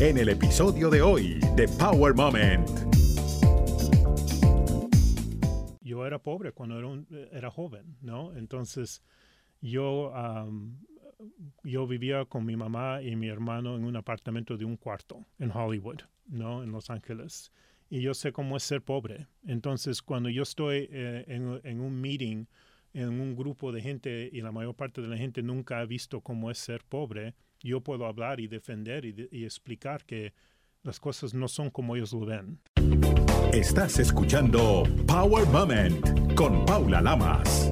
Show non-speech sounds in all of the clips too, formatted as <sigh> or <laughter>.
en el episodio de hoy de Power Moment. Yo era pobre cuando era, era joven, ¿no? Entonces yo, yo vivía con mi mamá y mi hermano en un apartamento de un cuarto en Hollywood, ¿no? En Los Ángeles. Y yo sé cómo es ser pobre. Entonces cuando yo estoy eh, en un meeting, en un grupo de gente y la mayor parte de la gente nunca ha visto cómo es ser pobre, yo puedo hablar y defender y, explicar que las cosas no son como ellos lo ven. Estás escuchando Power Moment con Paula Lamas.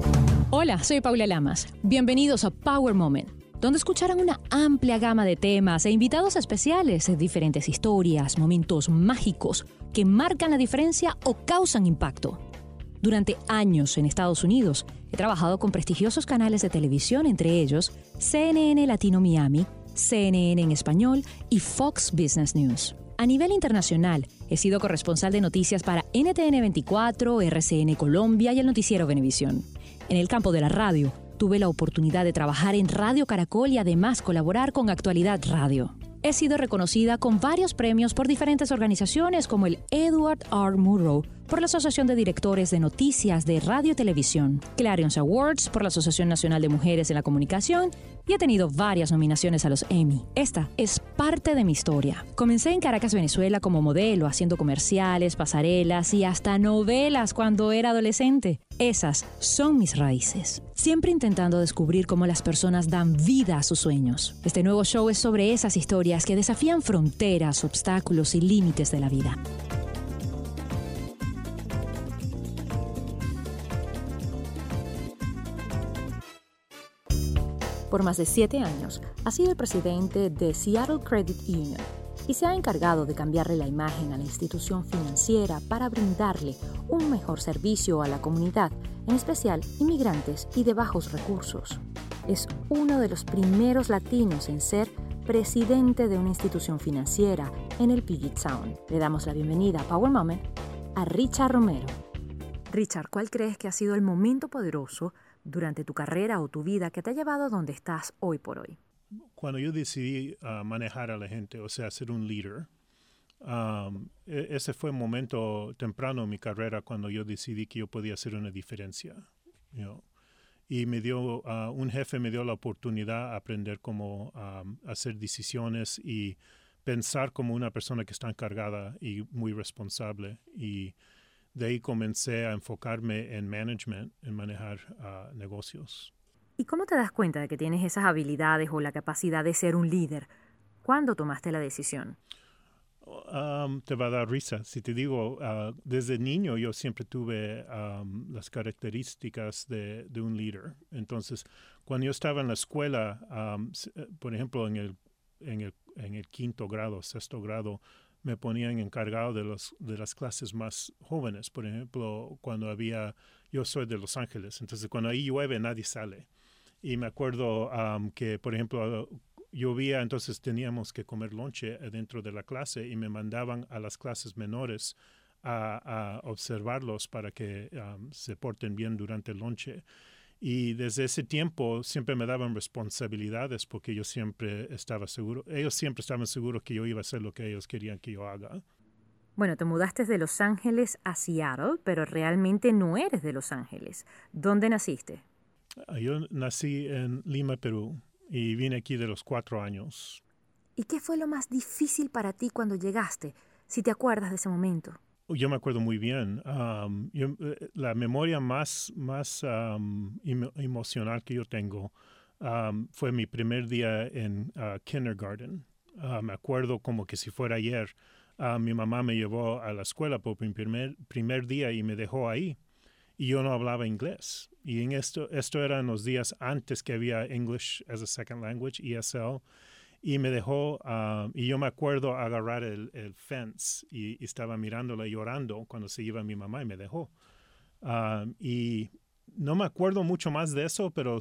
Hola, soy Paula Lamas. Bienvenidos a Power Moment, donde escucharán una amplia gama de temas e invitados especiales, diferentes historias, momentos mágicos que marcan la diferencia o causan impacto. Durante años en Estados Unidos he trabajado con prestigiosos canales de televisión, entre ellos CNN Latino Miami, CNN en español y Fox Business News. A nivel internacional, he sido corresponsal de noticias para NTN 24, RCN Colombia y el noticiero Venevisión. En el campo de la radio, tuve la oportunidad de trabajar en Radio Caracol y además colaborar con Actualidad Radio. He sido reconocida con varios premios por diferentes organizaciones como el Edward R. Murrow por la Asociación de Directores de Noticias de Radio y Televisión, Clarion Awards por la Asociación Nacional de Mujeres en la Comunicación y he tenido varias nominaciones a los Emmy. Esta es parte de mi historia. Comencé en Caracas, Venezuela como modelo, haciendo comerciales, pasarelas y hasta novelas cuando era adolescente. Esas son mis raíces. Siempre intentando descubrir cómo las personas dan vida a sus sueños. Este nuevo show es sobre esas historias que desafían fronteras, obstáculos y límites de la vida. Por más de siete años ha sido el presidente de Seattle Credit Union y se ha encargado de cambiarle la imagen a la institución financiera para brindarle un mejor servicio a la comunidad, en especial inmigrantes y de bajos recursos. Es uno de los primeros latinos en ser presidente de una institución financiera en el Puget Sound. Le damos la bienvenida a Power Moment a Richard Romero. Richard, ¿cuál crees que ha sido el momento poderoso durante tu carrera o tu vida que te ha llevado a donde estás hoy por hoy? Cuando yo decidí ah, manejar a la gente, o sea, ser un líder, e, ese fue un momento temprano en mi carrera cuando yo decidí que yo podía hacer una diferencia. Y me dio, ah, un jefe me dio la oportunidad de aprender cómo hacer decisiones y pensar como una persona que está encargada y muy responsable. Y de ahí comencé a enfocarme en management, en manejar uh, negocios. ¿Y cómo te das cuenta de que tienes esas habilidades o la capacidad de ser un líder? ¿Cuándo tomaste la decisión? Um, te va a dar risa. Si te digo, uh, desde niño yo siempre tuve um, las características de, de, un líder. Entonces, cuando yo estaba en la escuela, um, eh, por ejemplo, en el, en, el, en el quinto grado, sexto grado, me ponían encargado de, los, de las clases más jóvenes. Por ejemplo, cuando había, yo soy de Los Ángeles, entonces cuando ahí llueve nadie sale. Y me acuerdo que, por ejemplo, llovía, entonces teníamos que comer lonche dentro de la clase y me mandaban a las clases menores a, observarlos para que se porten bien durante el lonche. Y desde ese tiempo siempre me daban responsabilidades porque yo siempre estaba seguro, ellos siempre estaban seguros que yo iba a hacer lo que ellos querían que yo haga. Bueno, te mudaste de Los Ángeles a Seattle, pero realmente no eres de Los Ángeles. ¿Dónde naciste? Ah, yo nací en Lima, Perú, y vine aquí de los cuatro años. ¿Y qué fue lo más difícil para ti cuando llegaste, si te acuerdas de ese momento? Yo me acuerdo muy bien. Eh, la memoria más, más emocional que yo tengo fue mi primer día en uh, kindergarten. Ah, me acuerdo como que si fuera ayer. Ah, mi mamá me llevó a la escuela por mi primer, primer día y me dejó ahí. Y yo no hablaba inglés. Y en esto, esto era en los días antes que había English as a Second Language, ESL y me dejó, ah, y yo me acuerdo agarrar el, el fence y, estaba mirándola llorando cuando se iba mi mamá y me dejó. Ah, y no me acuerdo mucho más de eso, pero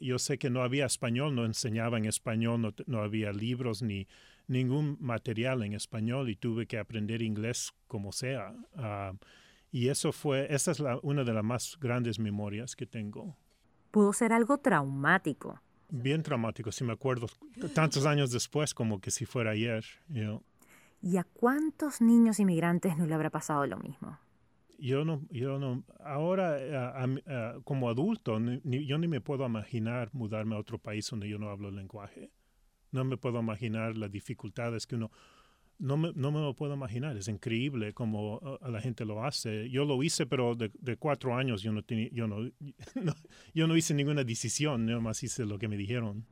yo sé que no había español, no enseñaba en español, no, no, había libros ni ningún material en español y tuve que aprender inglés como sea. Ah, y eso fue, esa es la, una de las más grandes memorias que tengo. Pudo ser algo traumático Bien traumático, si me acuerdo tantos años después como que si fuera ayer. ¿Y a cuántos niños inmigrantes no le habrá pasado lo mismo? Yo no, yo no, ahora eh, eh, como adulto, yo ni me puedo imaginar mudarme a otro país donde yo no hablo el lenguaje. No me puedo imaginar las dificultades que uno, no me, no me lo puedo imaginar. Es increíble cómo uh, la gente lo hace. Yo lo hice, pero de, cuatro años yo no, yo, <laughs> no, yo no hice ninguna decisión, nada más hice lo que me dijeron.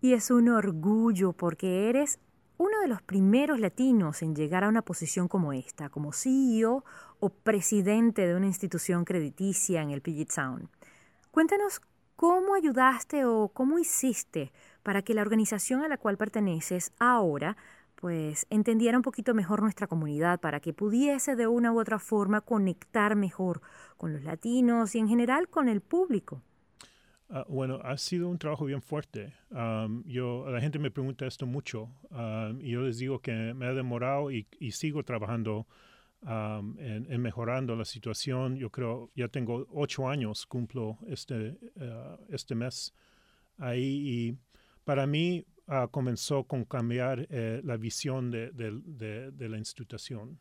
Y es un orgullo porque eres uno de los primeros latinos en llegar a una posición como esta, como CEO o presidente de una institución crediticia en el Puget Sound. Cuéntanos cómo ayudaste o cómo hiciste para que la organización a la cual perteneces ahora pues entendiera un poquito mejor nuestra comunidad para que pudiese de una u otra forma conectar mejor con los latinos y en general con el público. Ah, bueno, ha sido un trabajo bien fuerte. yo, la gente me pregunta esto mucho y yo les digo que me ha demorado y, sigo trabajando en, mejorando la situación. Yo creo, ya tengo ocho años, cumplo este, eh, este mes ahí y para mí Ah, comenzó con cambiar eh, la visión de, la institución.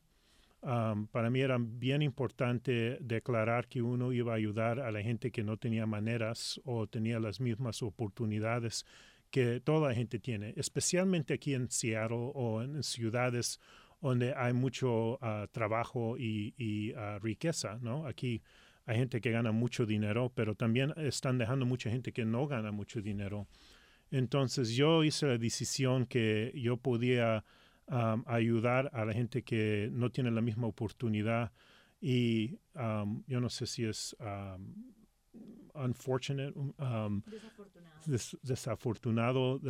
para mí era bien importante declarar que uno iba a ayudar a la gente que no tenía maneras o tenía las mismas oportunidades que toda la gente tiene, especialmente aquí en Seattle o en ciudades donde hay mucho ah, trabajo y, ah, riqueza. Aquí hay gente que gana mucho dinero, pero también están dejando mucha gente que no gana mucho dinero. Entonces yo hice la decisión que yo podía ayudar a la gente que no tiene la misma oportunidad y yo no sé si es unfortunate, desafortunado,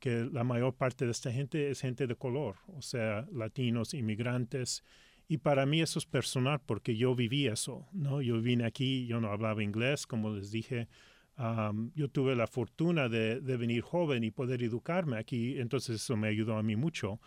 que la mayor parte de esta gente es gente de color, o sea, latinos, inmigrantes. Y para mí eso es personal porque yo viví eso, ¿no? Yo vine aquí, yo no hablaba inglés, como les dije, yo tuve la fortuna de, venir joven y poder educarme aquí, entonces eso me ayudó a mí mucho.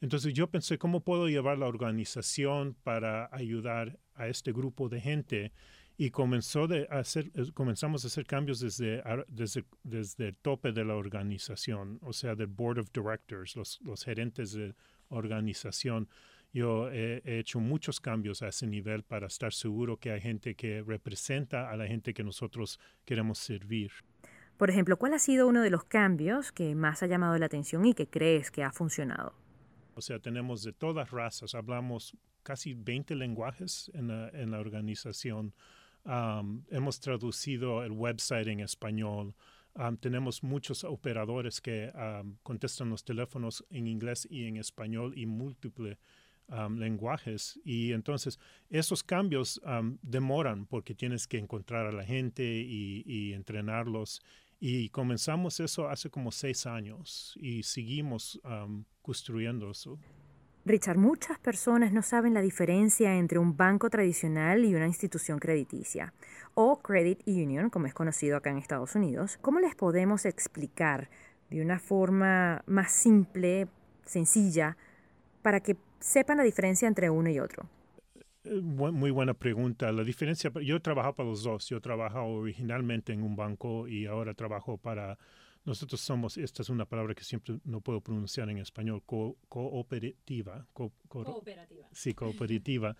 Entonces yo pensé, ¿cómo puedo llevar la organización para ayudar a este grupo de gente? Y comenzó de hacer, eh, comenzamos a hacer cambios desde, desde, desde el tope de la organización, o sea, del Board of Directors, los, los gerentes de organización. Yo he, hecho muchos cambios a ese nivel para estar seguro que hay gente que representa a la gente que nosotros queremos servir. Por ejemplo, ¿cuál ha sido uno de los cambios que más ha llamado la atención y que crees que ha funcionado? O sea, tenemos de todas razas, hablamos casi 20 lenguajes en la, organización. hemos traducido el website en español. tenemos muchos operadores que contestan los teléfonos en inglés y en español y múltiples lenguajes. Y entonces esos cambios demoran porque tienes que encontrar a la gente y, entrenarlos. Y comenzamos eso hace como seis años y seguimos construyendo eso. Richard, muchas personas no saben la diferencia entre un banco tradicional y una institución crediticia, o credit union, como es conocido acá en Estados Unidos. ¿Cómo les podemos explicar de una forma más simple, sencilla, para que sepan la diferencia entre uno y otro? Eh, muy buena pregunta. La diferencia, yo he trabajado para los dos. Yo trabajado originalmente en un banco y ahora trabajo para, nosotros somos, esta es una palabra que siempre no puedo pronunciar en español, cooperativa. cooperativa. Sí, cooperativa.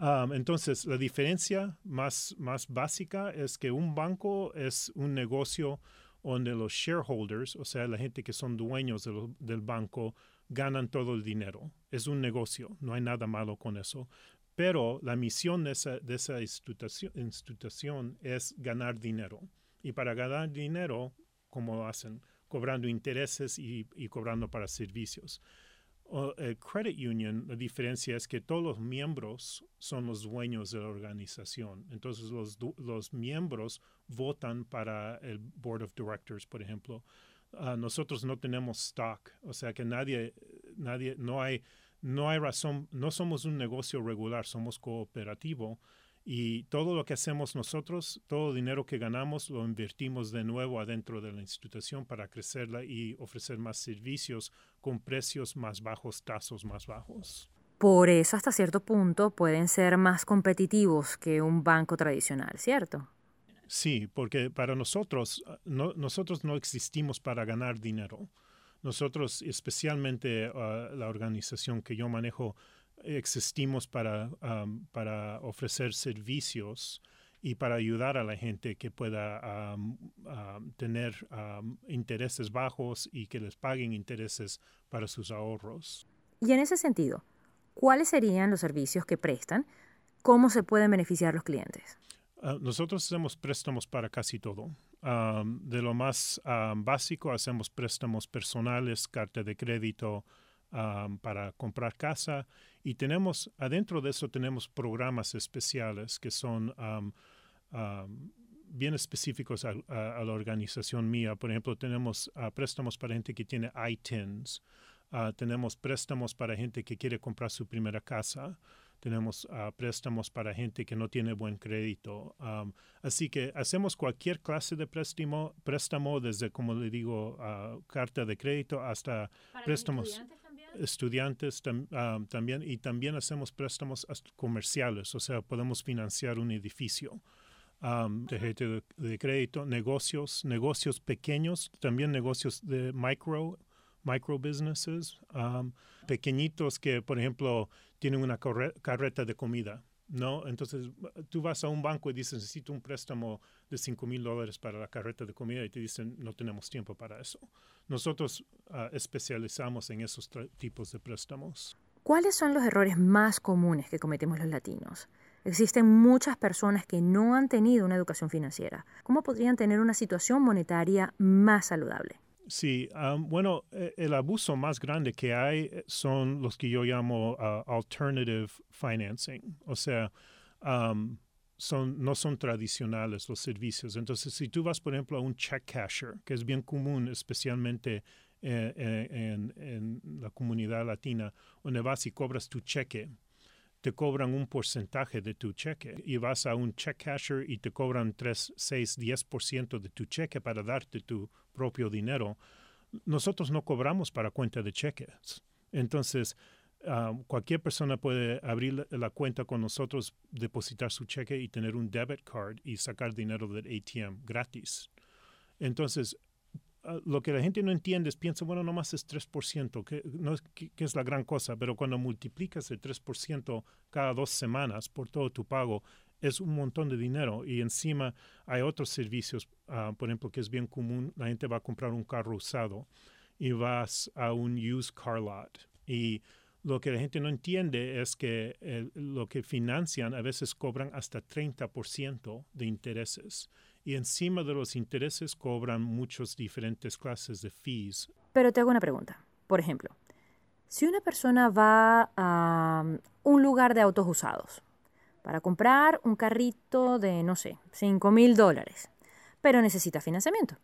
Um, entonces, la diferencia más, más básica es que un banco es un negocio donde los shareholders, o sea, la gente que son dueños del banco, ganan todo el dinero. Es un negocio, no hay nada malo con eso. Pero la misión de esa, institución, es ganar dinero. Y para ganar dinero, ¿cómo lo hacen? Cobrando intereses y, cobrando para servicios. el credit union, la diferencia es que todos los miembros son los dueños de la organización. Entonces los miembros votan para el board of directors, por ejemplo. Ah, nosotros no tenemos stock, o sea que nadie, nadie, no hay, no hay razón, no somos un negocio regular, somos cooperativo y todo lo que hacemos nosotros, todo el dinero que ganamos lo invertimos de nuevo adentro de la institución para crecerla y ofrecer más servicios con precios más bajos, tasas más bajos. Por eso hasta cierto punto pueden ser más competitivos que un banco tradicional, ¿cierto? Sí, porque para nosotros, ah, no, nosotros no existimos para ganar dinero. Nosotros, especialmente ah, la organización que yo manejo, existimos para, para ofrecer servicios y para ayudar a la gente que pueda tener intereses bajos y que les paguen intereses para sus ahorros. Y en ese sentido, ¿cuáles serían los servicios que prestan? ¿Cómo se pueden beneficiar los clientes? Ah, nosotros hacemos préstamos para casi todo. de lo más básico, hacemos préstamos personales, carta de crédito para comprar casa y tenemos, adentro de eso tenemos programas especiales que son bien específicos a, la organización mía. Por ejemplo, tenemos ah, préstamos para gente que tiene ITINs, ah, tenemos préstamos para gente que quiere comprar su primera casa, tenemos uh, préstamos para gente que no tiene buen crédito. Um, así que hacemos cualquier clase de préstamo, préstamo desde, como le digo, uh, carta de crédito hasta préstamos estudiantes también y también hacemos préstamos comerciales, o sea, podemos financiar un edificio. de, de, crédito, negocios, negocios pequeños, también negocios de micro, micro businesses, pequeñitos que, por ejemplo, tienen una carreta de comida. ¿no? Entonces, tú vas a un banco y dices, necesito un préstamo de 5 mil dólares para la carreta de comida y te dicen, no tenemos tiempo para eso. Nosotros ah, especializamos en esos tipos de préstamos. ¿Cuáles son los errores más comunes que cometemos los latinos? Existen muchas personas que no han tenido una educación financiera. ¿Cómo podrían tener una situación monetaria más saludable? Sí, bueno, e, el abuso más grande que hay eh, son los que yo llamo ah, alternative financing, o sea, son, no son tradicionales los servicios. Entonces, si tú vas, por ejemplo, a un check casher, que es bien común, especialmente eh, eh, en, la comunidad latina, donde vas y cobras tu cheque, te cobran un porcentaje de tu cheque y vas a un check casher y te cobran 3, 6, 10% de tu cheque para darte tu propio dinero. Nosotros no cobramos para cuenta de cheques. Entonces, ah, cualquier persona puede abrir la, cuenta con nosotros, depositar su cheque y tener un debit card y sacar dinero del ATM gratis. Entonces, lo que la gente no entiende es, piensa, bueno, nomás es 3%, que, no es, que, es la gran cosa, pero cuando multiplicas el 3% cada dos semanas por todo tu pago, es un montón de dinero. Y encima hay otros servicios, ah, por ejemplo, que es bien común, la gente va a comprar un carro usado y vas a un used car lot. Y lo que la gente no entiende es que lo que financian a veces cobran hasta 30% de intereses y encima de los intereses cobran muchas diferentes clases de fees. Pero te hago una pregunta. Por ejemplo, si una persona va a um, un lugar de autos usados para comprar un carrito de, no sé, 5 mil dólares, pero necesita financiamiento.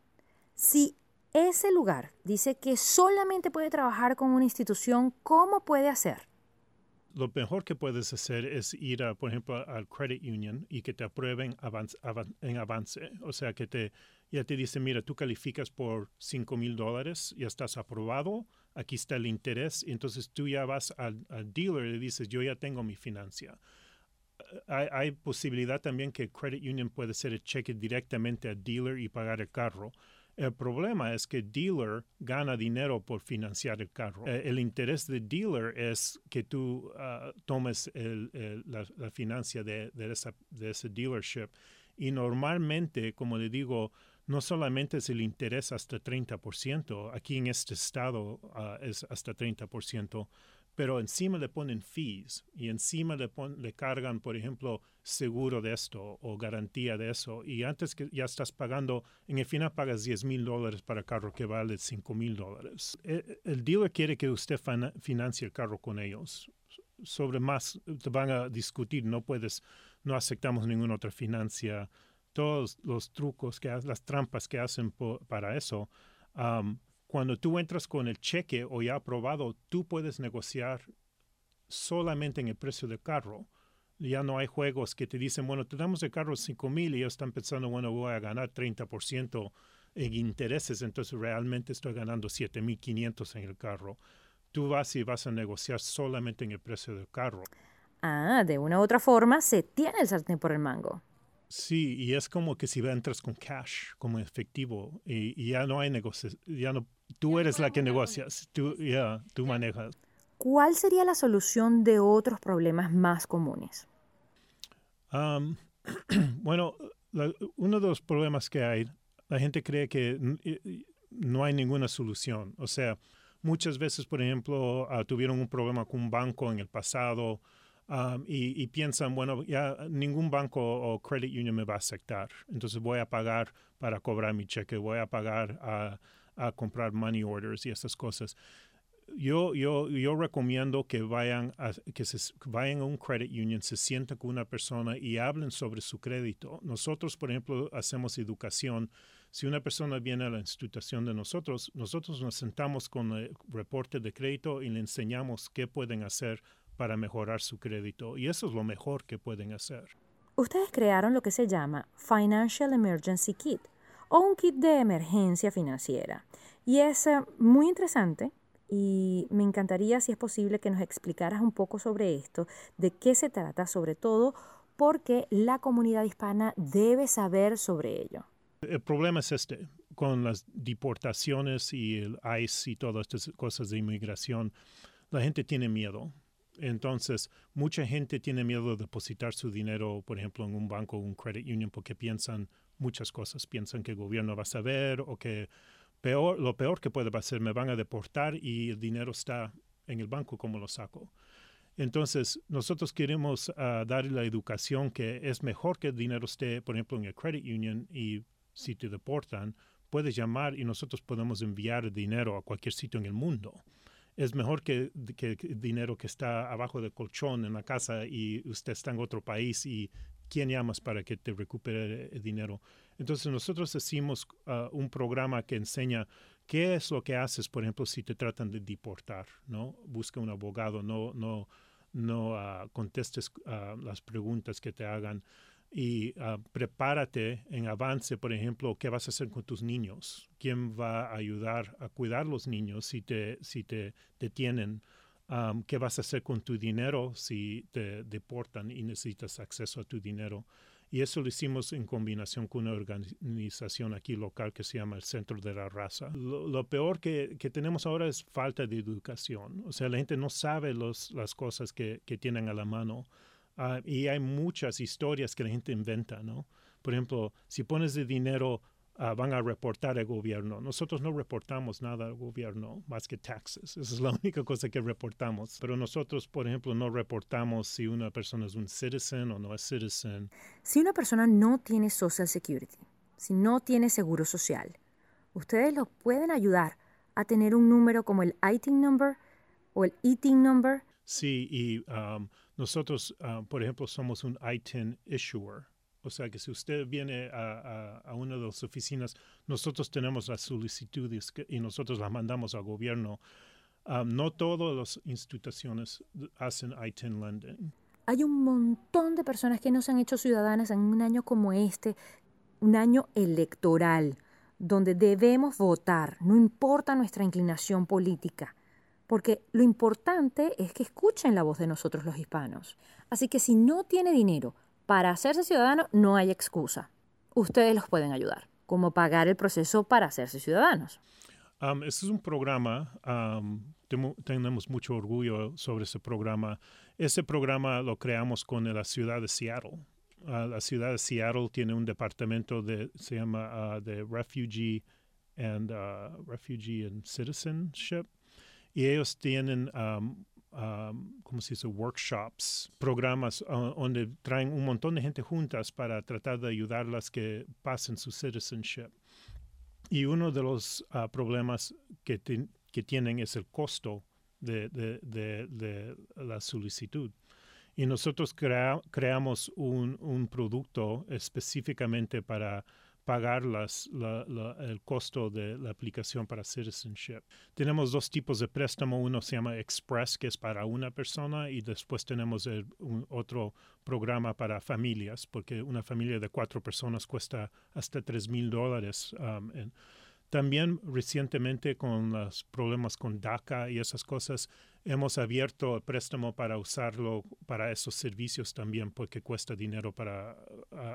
Si ese lugar dice que solamente puede trabajar con una institución, ¿cómo puede hacer? Lo mejor que puedes hacer es ir, a, por ejemplo, al credit union y que te aprueben en avance. O sea, que te, ya te dicen, mira, tú calificas por 5 mil dólares, ya estás aprobado, aquí está el interés. Y entonces tú ya vas al, dealer y le dices, yo ya tengo mi financia. Hay, hay, posibilidad también que credit union puede hacer el cheque directamente al dealer y pagar el carro. El problema es que dealer gana dinero por financiar el carro. Eh, el interés del dealer es que tú ah, tomes la, financia de, ese dealership. Y normalmente, como le digo, no solamente es el interés hasta 30%, aquí en este estado ah, es hasta 30%, pero encima le ponen fees y encima le, le cargan, por ejemplo, seguro de esto o garantía de eso. Y antes que ya estás pagando, en el final pagas 10 mil dólares para carro que vale 5 mil dólares. E, el, dealer quiere que usted financie el carro con ellos. Sobre más te van a discutir, no puedes, no aceptamos ninguna otra financia. Todos los trucos, que las trampas que hacen para eso. Cuando tú entras con el cheque o ya aprobado, tú puedes negociar solamente en el precio del carro ya no hay juegos que te dicen, bueno, te damos el carro 5 mil y ellos están pensando, bueno, voy a ganar 30% en intereses, entonces realmente estoy ganando 7 mil 500 en el carro. Tú vas y vas a negociar solamente en el precio del carro. Ah, de una u otra forma se tiene el sartén por el mango. Sí, y es como que si entras con cash, como efectivo, y, ya no hay negocios, ya no, tú eres la que negocias, tú, ya, tú manejas. ¿Cuál sería la solución de otros problemas más comunes? <clears throat> bueno, uno de los problemas que hay, la gente cree que no hay ninguna solución. O sea, muchas veces, por ejemplo, ah, tuvieron un problema con un banco en el pasado y, piensan, bueno, ya ningún banco o credit union me va a aceptar. Entonces voy a pagar para cobrar mi cheque, voy a pagar a, a comprar money orders y esas cosas yo, yo, yo recomiendo que vayan, a, que se, vayan a un credit union, se sienten con una persona y hablen sobre su crédito. Nosotros, por ejemplo, hacemos educación. Si una persona viene a la institución de nosotros, nosotros nos sentamos con el reporte de crédito y le enseñamos qué pueden hacer para mejorar su crédito. Y eso es lo mejor que pueden hacer. Ustedes crearon lo que se llama Financial Emergency Kit o un kit de emergencia financiera. Y es eh, muy interesante y me encantaría, si es posible, que nos explicaras un poco sobre esto, de qué se trata, sobre todo porque la comunidad hispana debe saber sobre ello. El problema es este, con las deportaciones y el ICE y todas estas cosas de inmigración, la gente tiene miedo. Entonces, mucha gente tiene miedo de depositar su dinero, por ejemplo, en un banco o un credit union porque piensan muchas cosas. Piensan que el gobierno va a saber o que peor, lo peor que puede pasar, me van a deportar y el dinero está en el banco, ¿cómo lo saco? Entonces, nosotros queremos uh, dar la educación que es mejor que el dinero esté, por ejemplo, en el credit union y si te deportan, puedes llamar y nosotros podemos enviar dinero a cualquier sitio en el mundo. Es mejor que, que, que dinero que está abajo del colchón en la casa y usted está en otro país y quién llamas para que te recupere el dinero. Entonces nosotros hicimos ah, un programa que enseña qué es lo que haces, por ejemplo, si te tratan de deportar, ¿no? Busca un abogado, no, no, no ah, contestes ah, las preguntas que te hagan y prepárate en avance, por ejemplo, qué vas a hacer con tus niños, quién va a ayudar a cuidar los niños si te, si te detienen. Qué vas a hacer con tu dinero si te deportan y necesitas acceso a tu dinero. Y eso lo hicimos en combinación con una organización aquí local que se llama el Centro de la Raza. Lo, peor que, que, tenemos ahora es falta de educación. O sea, la gente no sabe los, las cosas que, que tienen a la mano. Ah, y hay muchas historias que la gente inventa, ¿no? Por ejemplo, si pones de dinero Ah, van a reportar al gobierno. Nosotros no reportamos nada al gobierno más que taxes. Esa es la <laughs> única cosa que reportamos. Pero nosotros, por ejemplo, no reportamos si una persona es un citizen o no es citizen. Si una persona no tiene Social Security, si no tiene seguro social, ustedes lo pueden ayudar a tener un número como el ITIN number o el ETIN number. Sí, y um, nosotros, uh, por ejemplo, somos un ITIN issuer. O sea que si usted viene a, una de las oficinas, nosotros tenemos las solicitudes y nosotros las mandamos al gobierno. Ah, no todas las instituciones hacen ITIN lending. Hay un montón de personas que no se han hecho ciudadanas en un año como este, un año electoral, donde debemos votar, no importa nuestra inclinación política, porque lo importante es que escuchen la voz de nosotros los hispanos. Así que si no tiene dinero, para hacerse ciudadano no hay excusa. Ustedes los pueden ayudar. como pagar el proceso para hacerse ciudadanos? este es un programa, tenemos mucho orgullo sobre ese programa. Ese programa lo creamos con la ciudad de Seattle. Ah, la ciudad de Seattle tiene un departamento de, se llama ah, de Refugee and, uh, Refugee and Citizenship. Y ellos tienen um, ¿cómo se dice? Workshops, programas uh, donde traen un montón de gente juntas para tratar de ayudarlas que pasen su citizenship. Y uno de los uh, problemas que, que, tienen es el costo de, de, de, la solicitud. Y nosotros creamos un, un producto específicamente para pagar las, el costo de la aplicación para citizenship. Tenemos dos tipos de préstamo. Uno se llama Express, que es para una persona, y después tenemos un, otro programa para familias, porque una familia de cuatro personas cuesta hasta tres mil dólares. Um, también recientemente con los problemas con DACA y esas cosas, hemos abierto el préstamo para usarlo para esos servicios también, porque cuesta dinero para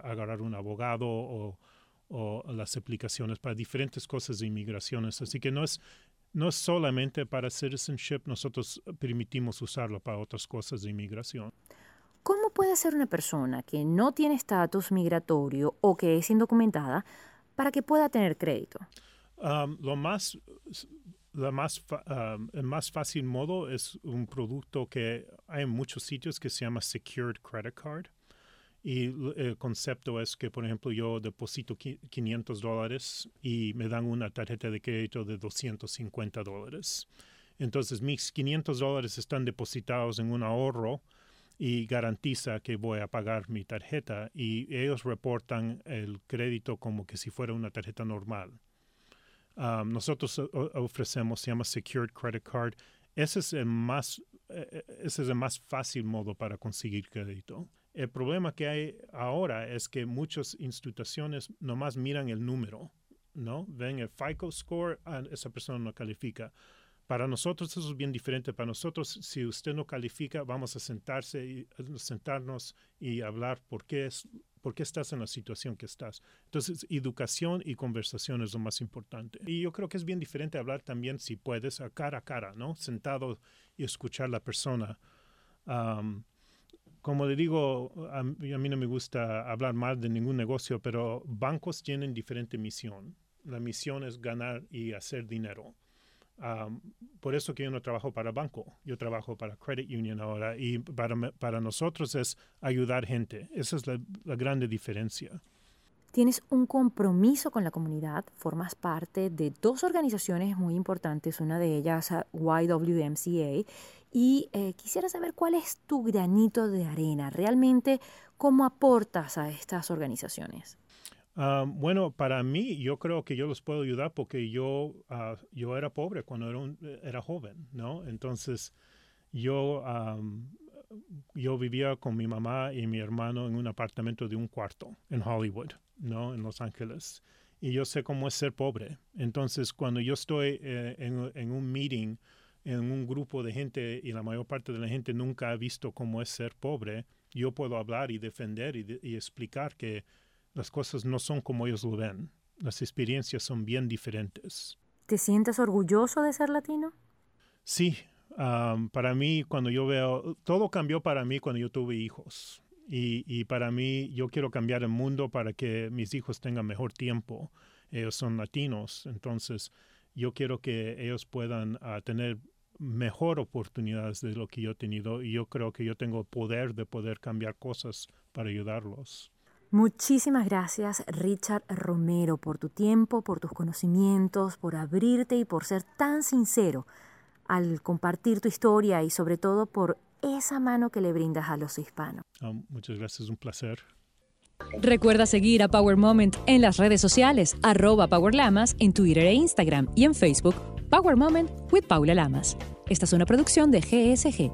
agarrar un abogado o, o, las aplicaciones para diferentes cosas de inmigraciones. Así que no es, no es solamente para citizenship, nosotros permitimos usarlo para otras cosas de inmigración. ¿Cómo puede ser una persona que no tiene estatus migratorio o que es indocumentada para que pueda tener crédito? Um, lo más, la más um, el más fácil modo es un producto que hay en muchos sitios que se llama Secured Credit Card. Y el concepto es que, por ejemplo, yo deposito 500 dólares y me dan una tarjeta de crédito de 250 dólares. Entonces, mis 500 dólares están depositados en un ahorro y garantiza que voy a pagar mi tarjeta y ellos reportan el crédito como que si fuera una tarjeta normal. Um, nosotros ofrecemos, se llama Secured Credit Card. Ese es el más, e, e, ese es el más fácil modo para conseguir crédito. El problema que hay ahora es que muchas instituciones nomás miran el número, ¿no? Ven el FICO score, ah, esa persona no califica. Para nosotros eso es bien diferente. Para nosotros, si usted no califica, vamos a sentarse y, sentarnos y hablar por qué, es, por qué estás en la situación que estás. Entonces, educación y conversación es lo más importante. Y yo creo que es bien diferente hablar también, si puedes, a cara a cara, ¿no? Sentado y escuchar a la persona. Como le digo, a, a, mí no me gusta hablar mal de ningún negocio, pero bancos tienen diferente misión. La misión es ganar y hacer dinero por eso que yo no trabajo para banco, yo trabajo para Credit Union ahora y para, para nosotros es ayudar gente. Esa es la, la grande diferencia. Tienes un compromiso con la comunidad, formas parte de dos organizaciones muy importantes, una de ellas YWMCA, y eh, quisiera saber cuál es tu granito de arena, realmente cómo aportas a estas organizaciones. Ah, bueno, para mí, yo creo que yo los puedo ayudar porque yo, uh, yo era pobre cuando era, era joven, ¿no? Entonces, yo, yo vivía con mi mamá y mi hermano en un apartamento de un cuarto en Hollywood, ¿no? En Los Ángeles. Y yo sé cómo es ser pobre. Entonces, cuando yo estoy eh, en, en, un meeting, en un grupo de gente y la mayor parte de la gente nunca ha visto cómo es ser pobre, yo puedo hablar y defender y, y explicar que las cosas no son como ellos lo ven. Las experiencias son bien diferentes. ¿Te sientes orgulloso de ser latino? Sí, para mí cuando yo veo, todo cambió para mí cuando yo tuve hijos. Y, para mí yo quiero cambiar el mundo para que mis hijos tengan mejor tiempo. Ellos son latinos, entonces yo quiero que ellos puedan ah, tener mejor oportunidades de lo que yo he tenido y yo creo que yo tengo poder de poder cambiar cosas para ayudarlos. Muchísimas gracias Richard Romero por tu tiempo, por tus conocimientos, por abrirte y por ser tan sincero al compartir tu historia y sobre todo por esa mano que le brindas a los hispanos. Ah, muchas gracias, un placer. Recuerda seguir a Power Moment en las redes sociales, arroba Power Lamas en Twitter e Instagram y en Facebook, Power Moment with Paula Lamas. Esta es una producción de GSG.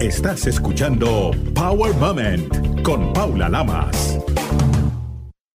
Estás escuchando Power Moment con Paula Lamas.